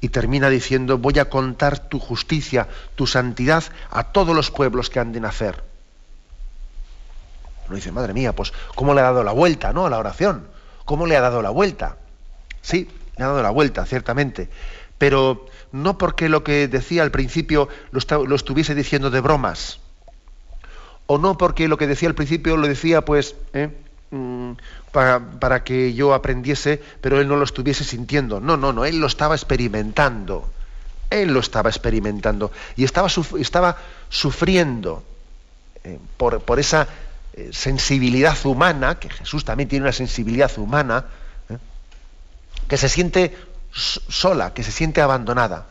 y termina diciendo, voy a contar tu justicia, tu santidad a todos los pueblos que han de nacer. Uno dice, madre mía, pues ¿cómo le ha dado la vuelta ¿no? a la oración? ¿Cómo le ha dado la vuelta? Sí, le ha dado la vuelta, ciertamente, pero no porque lo que decía al principio lo, lo estuviese diciendo de bromas, o no porque lo que decía al principio lo decía pues ¿eh? Mm, para, que yo aprendiese, pero él no lo estuviese sintiendo. No, no, no, él lo estaba experimentando. Él lo estaba experimentando y estaba, estaba sufriendo eh, por, esa eh, sensibilidad humana, que Jesús también tiene una sensibilidad humana, que se siente sola, que se siente abandonada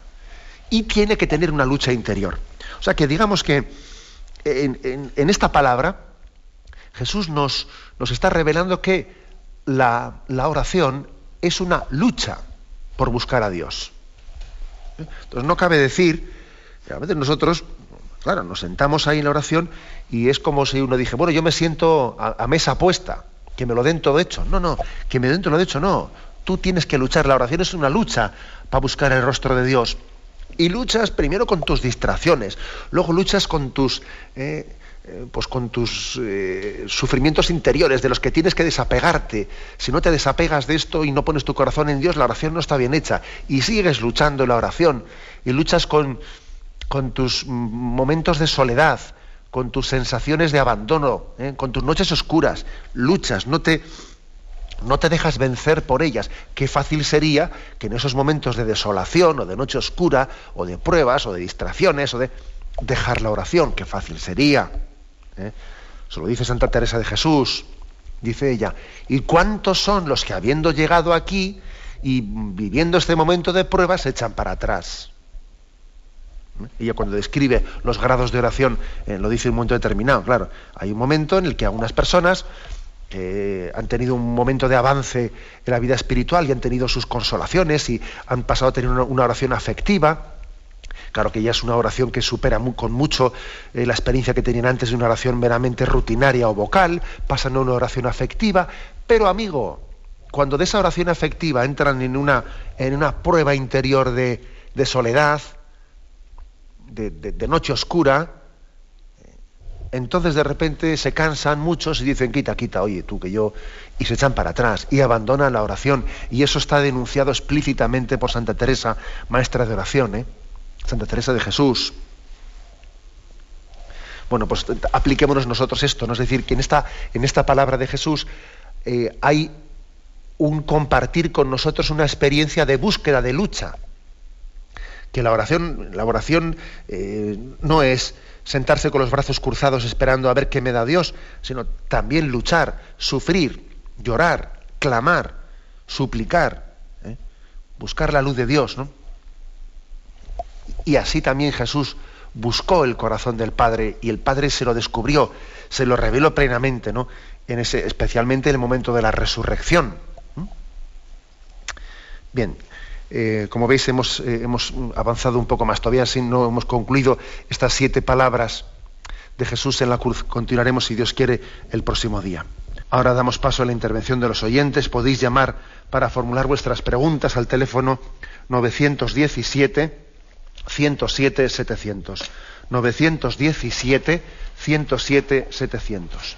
y tiene que tener una lucha interior. O sea que digamos que en esta palabra, Jesús nos, nos está revelando que la, oración es una lucha por buscar a Dios. Entonces no cabe decir, a veces nosotros, claro, nos sentamos ahí en la oración y es como si uno dije, bueno, yo me siento a, mesa puesta, que me lo den todo hecho. No, no, que me den todo hecho, no. Tú tienes que luchar, la oración es una lucha para buscar el rostro de Dios. Y luchas primero con tus distracciones, luego luchas con tus... Eh, eh, pues con tus eh, sufrimientos interiores de los que tienes que desapegarte. Si no te desapegas de esto y no pones tu corazón en Dios, la oración no está bien hecha. Y sigues luchando en la oración y luchas con, con tus momentos de soledad, con tus sensaciones de abandono, con tus noches oscuras. Luchas, no te, no te dejas vencer por ellas. Qué fácil sería que en esos momentos de desolación o de noche oscura o de pruebas o de distracciones o de dejar la oración, qué fácil sería. ¿eh? Se lo dice Santa Teresa de Jesús, dice ella. ¿Y cuántos son los que habiendo llegado aquí y viviendo este momento de prueba se echan para atrás? Ella cuando describe los grados de oración eh, lo dice en un momento determinado. Claro, hay un momento en el que algunas personas han tenido un momento de avance en la vida espiritual y han tenido sus consolaciones y han pasado a tener una oración afectiva. Claro que ya es una oración que supera con mucho eh, la experiencia que tenían antes de una oración meramente rutinaria o vocal, pasan a una oración afectiva, pero amigo, cuando de esa oración afectiva entran en una, en una prueba interior de, soledad, de, noche oscura, entonces de repente se cansan muchos y dicen, quita, quita, oye, tú que yo, y se echan para atrás y abandonan la oración. Y eso está denunciado explícitamente por Santa Teresa, maestra de oración. ¿eh? Santa Teresa de Jesús. Bueno, pues apliquémonos nosotros esto, ¿no? es decir, que en esta, en esta palabra de Jesús eh, hay un compartir con nosotros una experiencia de búsqueda, de lucha. Que la oración, la oración eh, no es sentarse con los brazos cruzados esperando a ver qué me da Dios, sino también luchar, sufrir, llorar, clamar, suplicar, ¿eh? buscar la luz de Dios, ¿no? Y así también Jesús buscó el corazón del Padre y el Padre se lo descubrió, se lo reveló plenamente, ¿no? En ese, especialmente en el momento de la resurrección. Bien, eh, como veis hemos, eh, hemos, avanzado un poco más, todavía no hemos concluido estas siete palabras de Jesús en la cruz. Continuaremos, si Dios quiere, el próximo día. Ahora damos paso a la intervención de los oyentes. Podéis llamar para formular vuestras preguntas al teléfono 917 107 700. 917 107 700.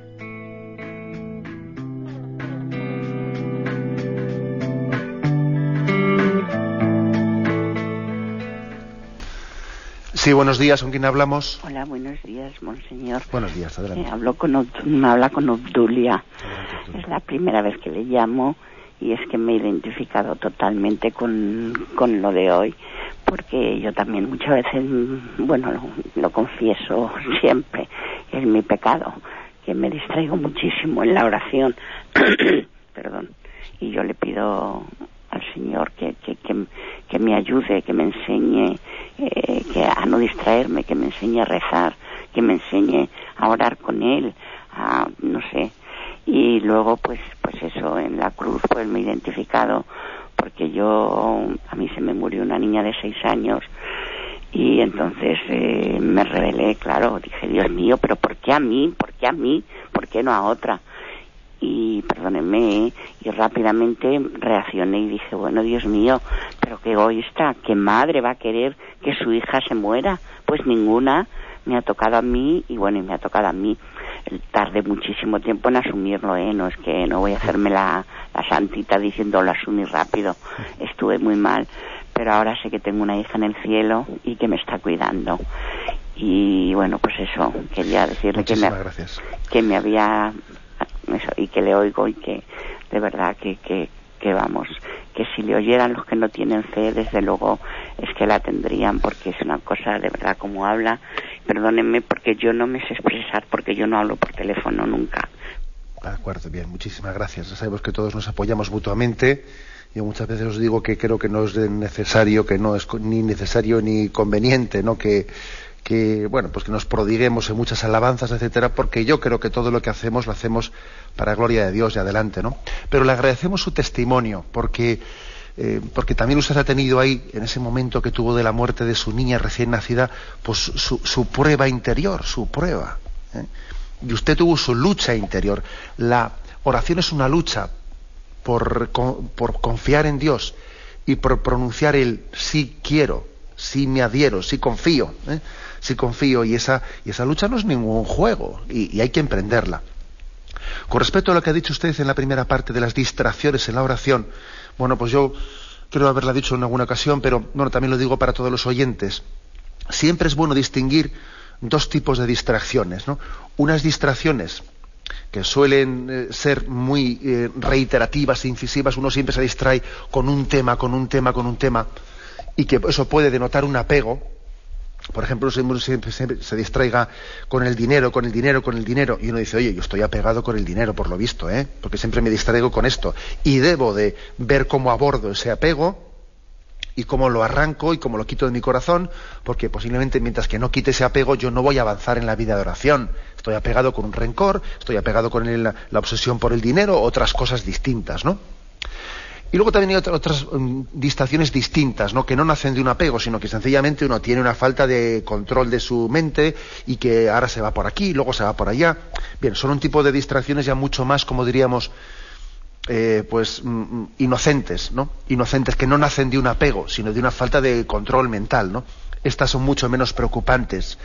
Sí, buenos días, ¿con quién hablamos? Hola, buenos días, monseñor. Buenos días, Eh, adelante. hablo con me habla con Obdulia. Es la primera vez que le llamo y es que me he identificado totalmente con, con lo de hoy, porque yo también muchas veces, bueno, lo, lo confieso siempre, es mi pecado, que me distraigo muchísimo en la oración. Perdón. Y yo le pido al Señor que, que, que, me ayude, que me enseñe eh, que a no distraerme, que me enseñe a rezar, que me enseñe a orar con Él, a, no sé. Y luego, pues, pues eso, en la cruz, pues me he identificado, porque yo, a mí se me murió una niña de seis años, y entonces eh, me rebelé, claro, dije, Dios mío, pero ¿por qué a mí? ¿Por qué a mí? ¿Por qué no a otra? Y perdónenme, y rápidamente reaccioné y dije, bueno, Dios mío, pero qué egoísta, qué madre va a querer que su hija se muera, pues ninguna, me ha tocado a mí y bueno, y me ha tocado a mí. Tardé muchísimo tiempo en asumirlo, ¿eh? no es que no voy a hacerme la, la santita diciendo lo asumí rápido, estuve muy mal, pero ahora sé que tengo una hija en el cielo y que me está cuidando. Y bueno, pues eso, quería decirle que me, gracias. que me había y que le oigo y que de verdad que, que, que vamos, que si le oyeran los que no tienen fe, desde luego es que la tendrían porque es una cosa de verdad como habla. Perdónenme porque yo no me sé expresar porque yo no hablo por teléfono nunca. De acuerdo, bien, muchísimas gracias. Sabemos que todos nos apoyamos mutuamente. Yo muchas veces os digo que creo que no es necesario, que no es ni necesario ni conveniente, ¿no? Que, que bueno, pues que nos prodiguemos en muchas alabanzas, etcétera, porque yo creo que todo lo que hacemos lo hacemos para gloria de Dios y adelante, ¿no? Pero le agradecemos su testimonio, porque eh, porque también usted ha tenido ahí, en ese momento que tuvo de la muerte de su niña recién nacida, pues su, prueba interior, su prueba. ¿eh? Y usted tuvo su lucha interior. La oración es una lucha por, por confiar en Dios y por pronunciar el sí quiero, sí me adhiero, sí confío, ¿eh? Sí confío. Y esa, y esa lucha no es ningún juego y, hay que emprenderla. Con respecto a lo que ha dicho usted en la primera parte de las distracciones en la oración, bueno, pues yo creo haberla dicho en alguna ocasión, pero bueno, también lo digo para todos los oyentes. Siempre es bueno distinguir dos tipos de distracciones, ¿no? Unas distracciones que suelen eh, ser muy eh, reiterativas e incisivas, uno siempre se distrae con un tema, con un tema, con un tema, y que eso puede denotar un apego, por ejemplo, siempre, siempre se distraiga con el dinero, con el dinero, con el dinero, y uno dice, oye, yo estoy apegado con el dinero, por lo visto, ¿eh? porque siempre me distraigo con esto, y debo de ver cómo abordo ese apego y cómo lo arranco y cómo lo quito de mi corazón, porque posiblemente mientras que no quite ese apego yo no voy a avanzar en la vida de oración. Estoy apegado con un rencor, estoy apegado con la obsesión por el dinero, otras cosas distintas, ¿no? Y luego también hay otra- otras mm, distracciones distintas, ¿no? que no nacen de un apego, sino que sencillamente uno tiene una falta de control de su mente y que ahora se va por aquí, luego se va por allá. Bien, son un tipo de distracciones ya mucho más, como diríamos, eh, pues mm, inocentes, ¿no? Inocentes que no nacen de un apego, sino de una falta de control mental, ¿no? Estas son mucho menos preocupantes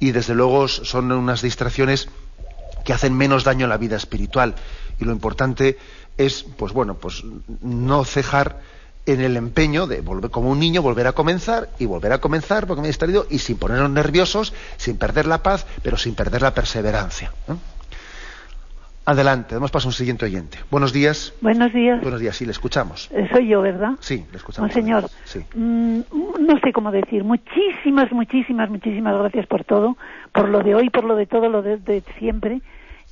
y desde luego son unas distracciones que hacen menos daño a la vida espiritual y lo importante es, pues bueno, pues no cejar en el empeño de volver como un niño volver a comenzar y volver a comenzar porque me he distraído y sin ponernos nerviosos, sin perder la paz, pero sin perder la perseverancia. Adelante, damos paso a un siguiente oyente. Buenos días. Buenos días. Buenos días, sí, le escuchamos. Eh, soy yo, ¿verdad? Sí, le escuchamos. señor, sí. Mm, no sé cómo decir. Muchísimas, muchísimas, muchísimas gracias por todo, por lo de hoy, por lo de todo, lo de siempre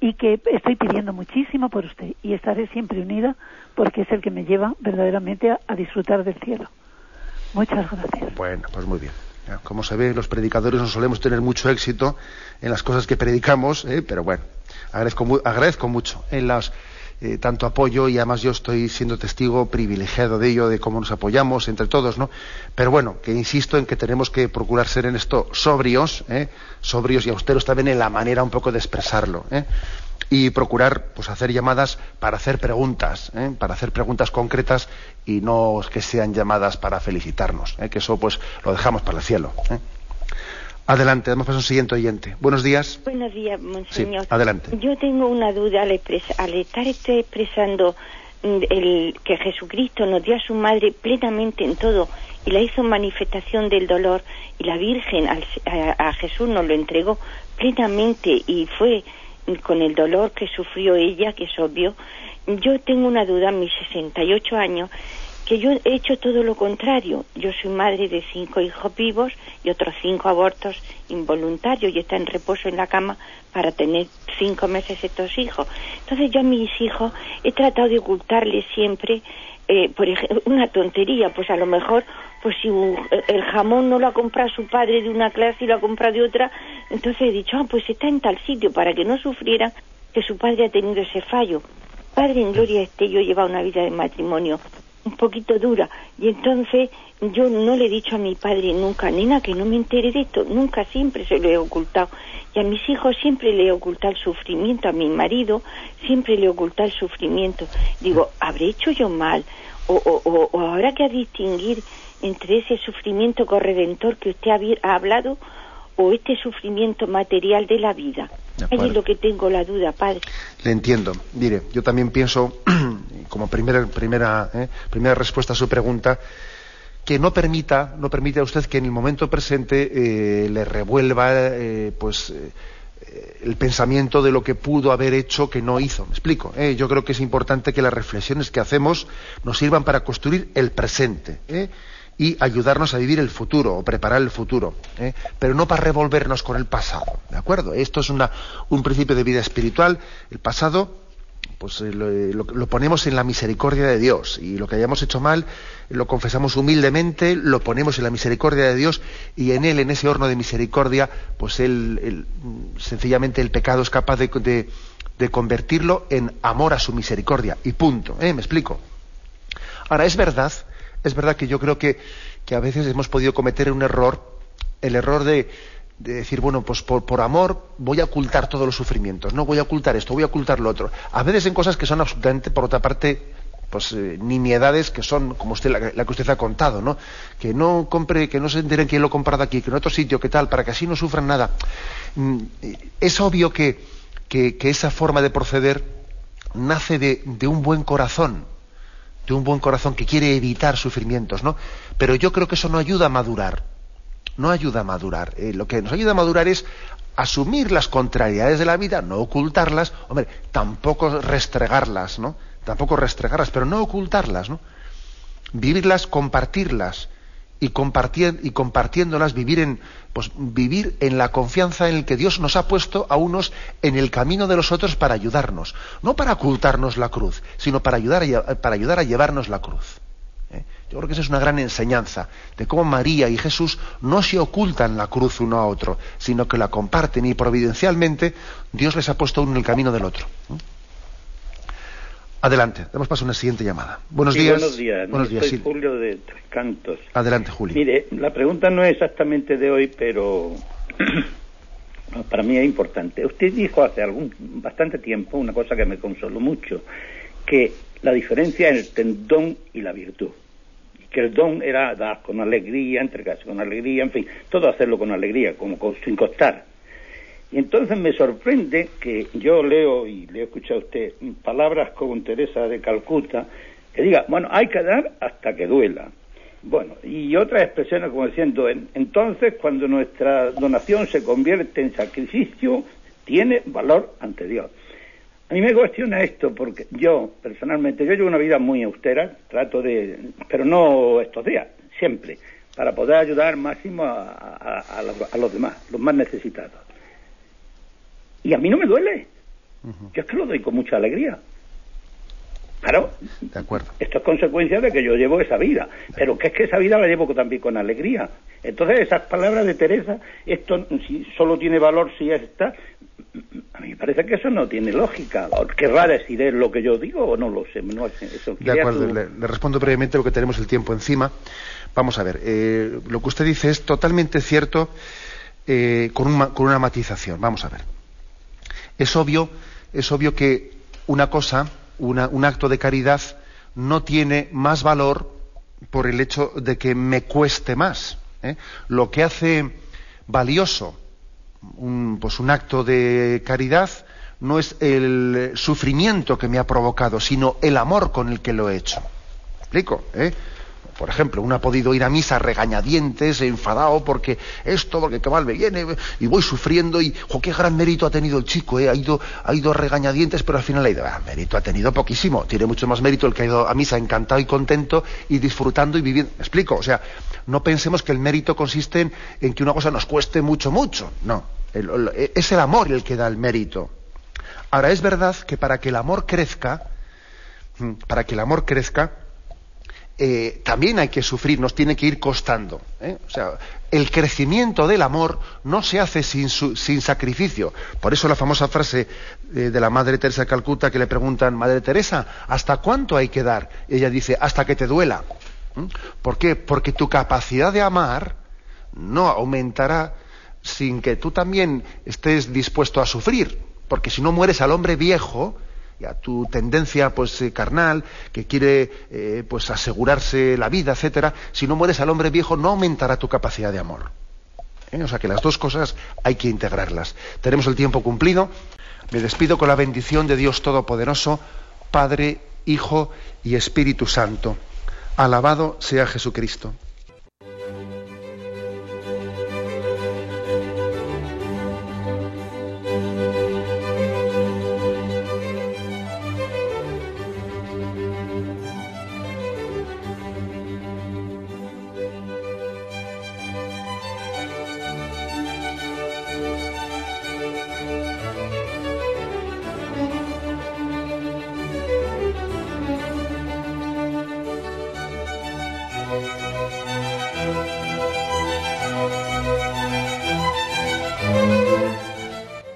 y que estoy pidiendo muchísimo por usted y estaré siempre unida porque es el que me lleva verdaderamente a, disfrutar del cielo. Muchas gracias. Bueno, pues muy bien. Como se ve, los predicadores no solemos tener mucho éxito en las cosas que predicamos, ¿eh? pero bueno, agradezco, agradezco mucho en las eh, tanto apoyo y además yo estoy siendo testigo privilegiado de ello, de cómo nos apoyamos entre todos, ¿no? Pero bueno, que insisto en que tenemos que procurar ser en esto sobrios, ¿eh? sobrios y austeros también en la manera un poco de expresarlo, ¿eh? y procurar pues hacer llamadas para hacer preguntas, ¿eh? para hacer preguntas concretas y no que sean llamadas para felicitarnos, ¿eh? que eso pues lo dejamos para el cielo. Adelante, damos paso a un siguiente oyente. Buenos días. Buenos días, monseñor. Sí, adelante. Yo tengo una duda al, estar expresando mm, el, que Jesucristo nos dio a su madre plenamente en todo y la hizo manifestación del dolor y la Virgen a, a, Jesús nos lo entregó plenamente y fue con el dolor que sufrió ella, que es obvio. Yo tengo una duda a mis 68 años que yo he hecho todo lo contrario. Yo soy madre de cinco hijos vivos y otros cinco abortos involuntarios y está en reposo en la cama para tener cinco meses estos hijos. Entonces yo a mis hijos he tratado de ocultarles siempre, eh, por ejemplo, una tontería, pues a lo mejor, pues si el jamón no lo ha comprado su padre de una clase y lo ha comprado de otra, entonces he dicho, ah, pues está en tal sitio para que no sufriera que su padre ha tenido ese fallo. Padre en gloria este, yo llevaba una vida de matrimonio un poquito dura. Y entonces yo no le he dicho a mi padre nunca, nena, que no me entere de esto, nunca, siempre se lo he ocultado. Y a mis hijos siempre le he ocultado el sufrimiento, a mi marido siempre le he ocultado el sufrimiento. Digo, ¿habré hecho yo mal? O, o, o, habrá que distinguir entre ese sufrimiento corredentor que usted ha, hablado o este sufrimiento material de la vida. Ahí es lo que tengo la duda, padre. Le entiendo. Mire, yo también pienso como primera, primera, eh, primera respuesta a su pregunta, que no permita, no permite a usted que en el momento presente eh, le revuelva eh, pues el pensamiento de lo que pudo haber hecho que no hizo. Me explico. Yo creo que es importante que las reflexiones que hacemos nos sirvan para construir el presente y ayudarnos a vivir el futuro o preparar el futuro, pero no para revolvernos con el pasado. ¿De acuerdo? Esto es una, un principio de vida espiritual. El pasado pues eh, eh, lo, ponemos en la misericordia de Dios y lo que hayamos hecho mal lo confesamos humildemente, lo ponemos en la misericordia de Dios y en él, en ese horno de misericordia, pues él, sencillamente el pecado es capaz de, convertirlo en amor a su misericordia y punto. ¿eh? ¿Me explico? Ahora es verdad, es verdad que yo creo que, a veces hemos podido cometer un error, el error de de decir, bueno, pues por, amor voy a ocultar todos los sufrimientos, no voy a ocultar esto, voy a ocultar lo otro. A veces en cosas que son absolutamente, por otra parte, pues eh, nimiedades que son, como usted, la, que usted ha contado, ¿no? Que no compre, que no se enteren quién lo ha comprado aquí, que en otro sitio, que tal, para que así no sufran nada. Mm, es obvio que, esa forma de proceder nace de un buen corazón, de un buen corazón que quiere evitar sufrimientos, ¿no? Pero yo creo que eso no ayuda a madurar no ayuda a madurar. Eh, lo que nos ayuda a madurar es asumir las contrariedades de la vida, no ocultarlas, hombre, tampoco restregarlas, ¿no? Tampoco restregarlas, pero no ocultarlas, ¿no? Vivirlas, compartirlas y, compartiéndolas, vivir en, pues, vivir en la confianza en el que Dios nos ha puesto a unos en el camino de los otros para ayudarnos, no para ocultarnos la cruz, sino para ayudar para ayudar a llevarnos la cruz. ¿eh? Yo creo que esa es una gran enseñanza de cómo María y Jesús no se ocultan la cruz uno a otro, sino que la comparten y providencialmente Dios les ha puesto uno en el camino del otro. ¿eh? Adelante, damos paso a una siguiente llamada. Buenos días. Buenos días. Buenos días Soy Julio de Tres Cantos. Adelante, Julio. Mire, la pregunta no es exactamente de hoy, pero para mí es importante. Usted dijo hace algún bastante tiempo una cosa que me consoló mucho, que la diferencia entre el don y la virtud. Que el don era dar con alegría, entregarse con alegría, en fin, todo hacerlo con alegría, como sin costar. Y entonces me sorprende que yo leo, y le he escuchado a usted, palabras como Teresa de Calcuta, que diga, bueno, hay que dar hasta que duela. Bueno, y otras expresiones como diciendo, entonces cuando nuestra donación se convierte en sacrificio, tiene valor ante Dios. A mí me cuestiona esto porque yo, personalmente, yo llevo una vida muy austera, trato de, pero no estos días, siempre, para poder ayudar máximo a, los, demás, los más necesitados. Y a mí no me duele. Yo es que lo doy con mucha alegría. Claro, de acuerdo. esto es consecuencia de que yo llevo esa vida, pero que es que esa vida la llevo también con alegría. Entonces esas palabras de Teresa, esto si solo tiene valor si está, a mí me parece que eso no tiene lógica. Querrá decir es lo que yo digo o no lo sé. de acuerdo, le, respondo brevemente lo que tenemos el tiempo encima. Vamos a ver, eh, lo que usted dice es totalmente cierto eh, con, con una matización. Vamos a ver. Es obvio, es obvio que una cosa un acto de caridad no tiene más valor por el hecho de que me cueste más. ¿eh? Lo que hace valioso un, pues un acto de caridad no es el sufrimiento que me ha provocado, sino el amor con el que lo he hecho. ¿Me explico? ¿Eh? Por ejemplo, uno ha podido ir a misa regañadientes, enfadado porque esto, porque qué mal me viene, y voy sufriendo, y jo, qué gran mérito ha tenido el chico, ¿eh? ha, ido, ha ido regañadientes, pero al final ha ido, ah, mérito ha tenido poquísimo, tiene mucho más mérito el que ha ido a misa encantado y contento y disfrutando y viviendo. ¿Me explico? O sea, no pensemos que el mérito consiste en, que una cosa nos cueste mucho, mucho. No, es el amor el que da el mérito. Ahora, es verdad que para que el amor crezca, mm, para que el amor crezca, eh, también hay que sufrir, nos tiene que ir costando. ¿eh? O sea, el crecimiento del amor no se hace sin, sin sacrificio. Por eso la famosa frase eh, de la Madre Teresa de Calcuta que le preguntan, Madre Teresa, ¿hasta cuánto hay que dar? Ella dice, hasta que te duela. ¿Por qué? Porque tu capacidad de amar no aumentará sin que tú también estés dispuesto a sufrir. Porque si no mueres al hombre viejo, y a tu tendencia pues eh, carnal que quiere eh, pues asegurarse la vida etcétera si no mueres al hombre viejo no aumentará tu capacidad de amor. ¿Eh? o sea que las dos cosas hay que integrarlas. Tenemos el tiempo cumplido. Me despido con la bendición de Dios todopoderoso Padre Hijo y Espíritu Santo. Alabado sea Jesucristo